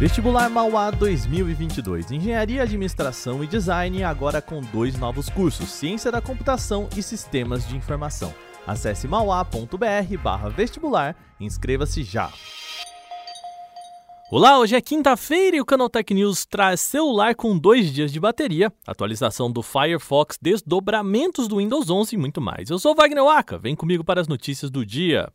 Vestibular Mauá 2022. Engenharia, Administração e Design agora com dois novos cursos: Ciência da Computação e Sistemas de Informação. Acesse mauá.br/vestibular e inscreva-se já. Olá, hoje é quinta-feira e o Canaltech News traz celular com dois dias de bateria, atualização do Firefox, desdobramentos do Windows 11 e muito mais. Eu sou Wagner Waka, vem comigo para as notícias do dia.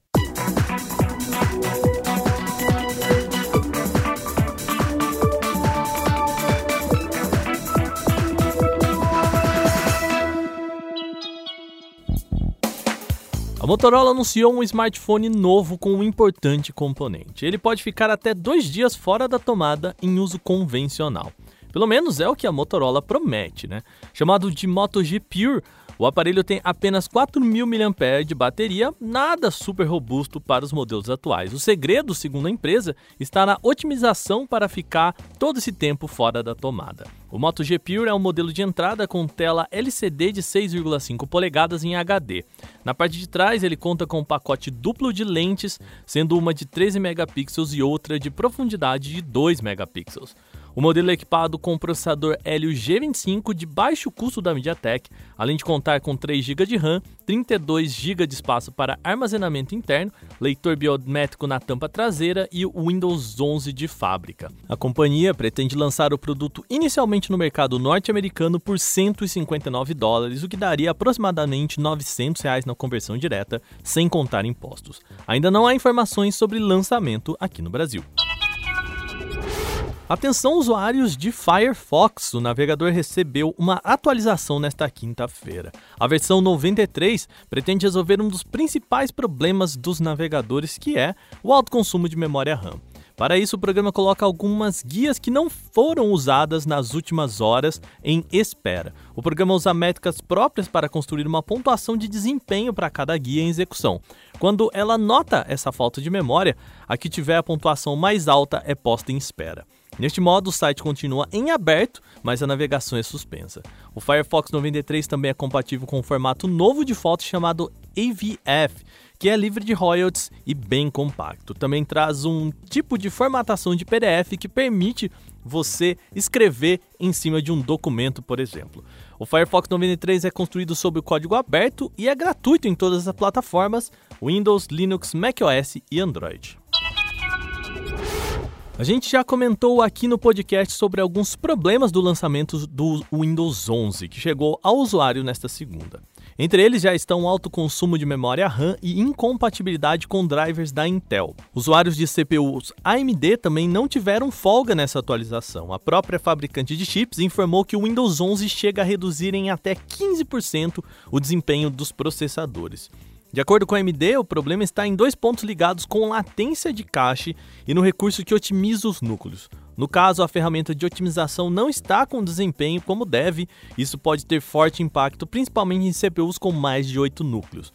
A Motorola anunciou um smartphone novo com um importante componente. Ele pode ficar até dois dias fora da tomada em uso convencional. Pelo menos é o que a Motorola promete, né? Chamado de Moto G Pure, o aparelho tem apenas 4.000 mAh de bateria, nada super robusto para os modelos atuais. O segredo, segundo a empresa, está na otimização para ficar todo esse tempo fora da tomada. O Moto G Pure é um modelo de entrada com tela LCD de 6,5 polegadas em HD. Na parte de trás, ele conta com um pacote duplo de lentes, sendo uma de 13 megapixels e outra de profundidade de 2 megapixels. O modelo é equipado com processador Helio G25 de baixo custo da MediaTek, além de contar com 3 GB de RAM, 32 GB de espaço para armazenamento interno, leitor biométrico na tampa traseira e o Windows 11 de fábrica. A companhia pretende lançar o produto inicialmente no mercado norte-americano por 159 dólares, o que daria aproximadamente 900 reais na conversão direta, sem contar impostos. Ainda não há informações sobre lançamento aqui no Brasil. Atenção usuários de Firefox, o navegador recebeu uma atualização nesta quinta-feira. A versão 93 pretende resolver um dos principais problemas dos navegadores, que é o alto consumo de memória RAM. Para isso, o programa coloca algumas guias que não foram usadas nas últimas horas em espera. O programa usa métricas próprias para construir uma pontuação de desempenho para cada guia em execução. Quando ela nota essa falta de memória, a que tiver a pontuação mais alta é posta em espera. Neste modo, o site continua em aberto, mas a navegação é suspensa. O Firefox 93 também é compatível com um formato novo de fotos chamado AVF, que é livre de royalties e bem compacto. Também traz um tipo de formatação de PDF que permite você escrever em cima de um documento, por exemplo. O Firefox 93 é construído sob o código aberto e é gratuito em todas as plataformas Windows, Linux, macOS e Android. A gente já comentou aqui no podcast sobre alguns problemas do lançamento do Windows 11, que chegou ao usuário nesta segunda. Entre eles já estão alto consumo de memória RAM e incompatibilidade com drivers da Intel. Usuários de CPUs AMD também não tiveram folga nessa atualização. A própria fabricante de chips informou que o Windows 11 chega a reduzir em até 15% o desempenho dos processadores. De acordo com a AMD, o problema está em dois pontos ligados com latência de cache e no recurso que otimiza os núcleos. No caso, a ferramenta de otimização não está com desempenho como deve, isso pode ter forte impacto principalmente em CPUs com mais de 8 núcleos.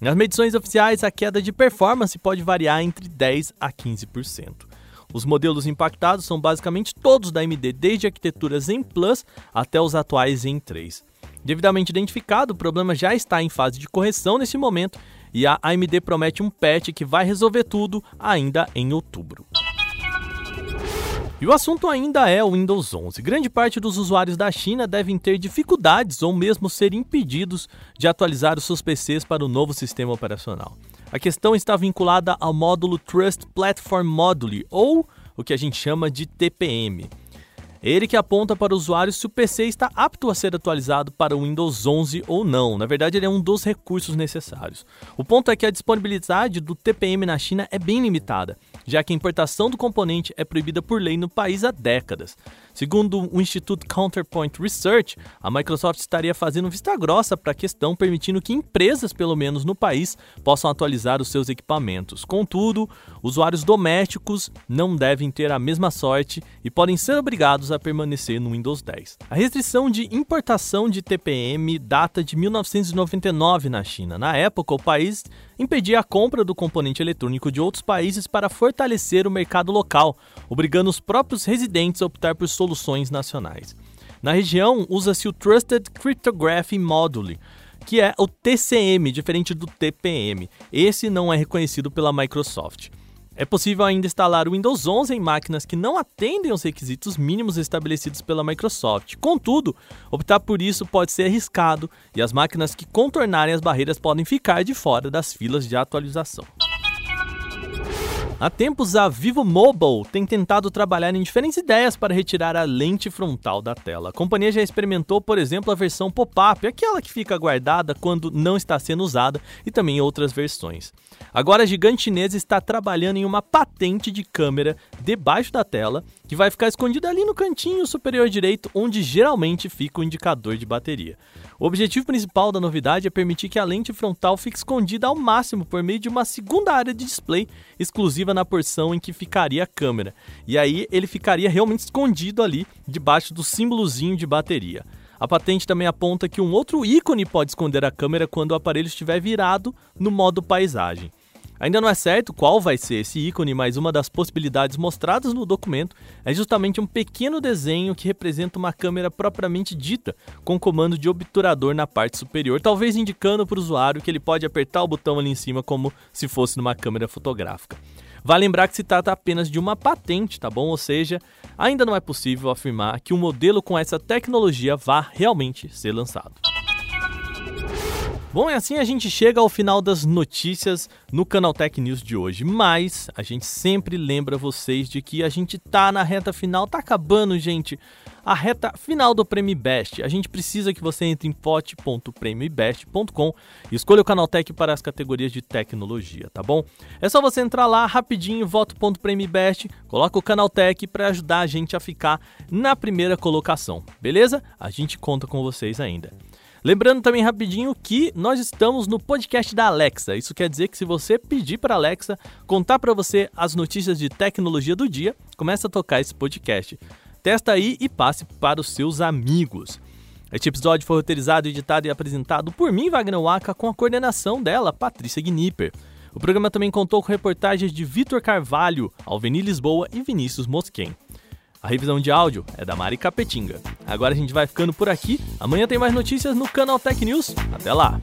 Nas medições oficiais, a queda de performance pode variar entre 10 a 15%. Os modelos impactados são basicamente todos da AMD, desde arquiteturas em Plus até os atuais em 3. Devidamente identificado, o problema já está em fase de correção nesse momento e a AMD promete um patch que vai resolver tudo ainda em outubro. E o assunto ainda é o Windows 11. Grande parte dos usuários da China devem ter dificuldades ou mesmo ser impedidos de atualizar os seus PCs para o novo sistema operacional. A questão está vinculada ao módulo Trust Platform Module, ou o que a gente chama de TPM. Ele que aponta para o usuário se o PC está apto a ser atualizado para o Windows 11 ou não. Na verdade, ele é um dos recursos necessários. O ponto é que a disponibilidade do TPM na China é bem limitada, já que a importação do componente é proibida por lei no país há décadas. Segundo o Instituto Counterpoint Research, a Microsoft estaria fazendo vista grossa para a questão, permitindo que empresas, pelo menos no país, possam atualizar os seus equipamentos. Contudo, usuários domésticos não devem ter a mesma sorte e podem ser obrigados a permanecer no Windows 10. A restrição de importação de TPM data de 1999 na China. Na época, o país impedia a compra do componente eletrônico de outros países para fortalecer o mercado local, obrigando os próprios residentes a optar por soluções nacionais. Na região, usa-se o Trusted Cryptography Module, que é o TCM, diferente do TPM. Esse não é reconhecido pela Microsoft. É possível ainda instalar o Windows 11 em máquinas que não atendem aos requisitos mínimos estabelecidos pela Microsoft. Contudo, optar por isso pode ser arriscado e as máquinas que contornarem as barreiras podem ficar de fora das filas de atualização. Há tempos, a Vivo Mobile tem tentado trabalhar em diferentes ideias para retirar a lente frontal da tela. A companhia já experimentou, por exemplo, a versão pop-up, aquela que fica guardada quando não está sendo usada, e também outras versões. Agora, a gigante chinesa está trabalhando em uma patente de câmera debaixo da tela, que vai ficar escondida ali no cantinho superior direito, onde geralmente fica o indicador de bateria. O objetivo principal da novidade é permitir que a lente frontal fique escondida ao máximo por meio de uma segunda área de display exclusiva na porção em que ficaria a câmera. E aí ele ficaria realmente escondido ali debaixo do símbolozinho de bateria. A patente também aponta que um outro ícone pode esconder a câmera quando o aparelho estiver virado no modo paisagem. Ainda não é certo qual vai ser esse ícone, mas uma das possibilidades mostradas no documento é justamente um pequeno desenho que representa uma câmera propriamente dita, com comando de obturador na parte superior, talvez indicando para o usuário que ele pode apertar o botão ali em cima como se fosse numa câmera fotográfica. Vale lembrar que se trata apenas de uma patente, tá bom? Ou seja, ainda não é possível afirmar que um modelo com essa tecnologia vá realmente ser lançado. Bom, e assim a gente chega ao final das notícias no Canaltech News de hoje, mas a gente sempre lembra vocês de que a gente tá na reta final, tá acabando, gente. A reta final do Prêmio Best. A gente precisa que você entre em pote.premiobest.com e escolha o Canaltech para as categorias de tecnologia, tá bom? É só você entrar lá rapidinho, voto.premiobest, coloca o Canaltech para ajudar a gente a ficar na primeira colocação, beleza? A gente conta com vocês ainda. Lembrando também rapidinho que nós estamos no podcast da Alexa. Isso quer dizer que se você pedir para Alexa contar para você as notícias de tecnologia do dia, começa a tocar esse podcast. Testa aí e passe para os seus amigos. Este episódio foi roteirizado, editado e apresentado por mim, Wagner Waka, com a coordenação dela, Patrícia Gnipper. O programa também contou com reportagens de Vitor Carvalho, Alveni Lisboa e Vinícius Mosquen. A revisão de áudio é da Mari Capetinga. Agora a gente vai ficando por aqui. Amanhã tem mais notícias no canal Tech News. Até lá!